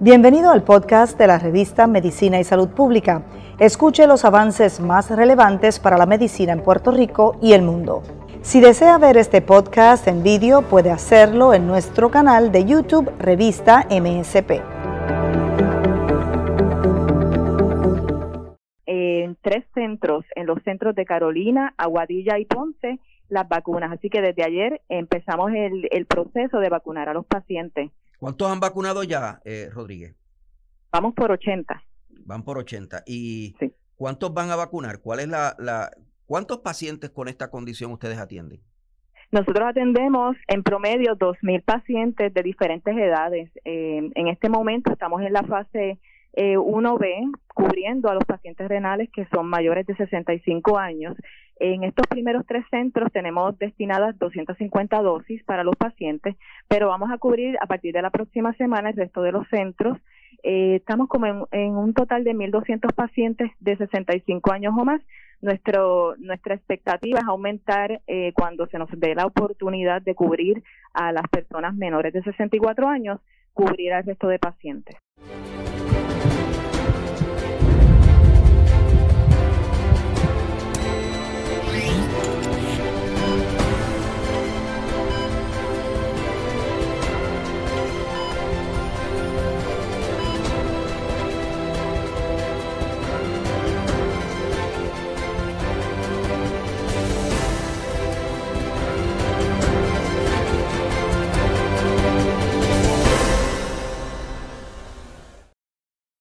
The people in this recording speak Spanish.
Bienvenido al podcast de la revista Medicina y Salud Pública. Escuche los avances más relevantes para la medicina en Puerto Rico y el mundo. Si desea ver este podcast en vídeo, puede hacerlo en nuestro canal de YouTube Revista MSP. En tres centros, en los centros de Carolina, Aguadilla y Ponce, las vacunas. Así que desde ayer empezamos el, el proceso de vacunar a los pacientes. ¿Cuántos han vacunado ya, eh, Rodríguez? Vamos por 80. Van por 80. ¿Y Sí. cuántos van a vacunar? ¿Cuál es la, la, ¿Cuántos pacientes con esta condición ustedes atienden? Nosotros atendemos en promedio 2.000 pacientes de diferentes edades. Eh, en este momento estamos en la fase eh, 1B, cubriendo a los pacientes renales que son mayores de 65 años. En estos primeros tres centros tenemos destinadas 250 dosis para los pacientes, pero vamos a cubrir a partir de la próxima semana el resto de los centros. Eh, estamos como en, un total de 1.200 pacientes de 65 años o más. Nuestra expectativa es aumentar eh, cuando se nos dé la oportunidad de cubrir a las personas menores de 64 años, cubrir al resto de pacientes.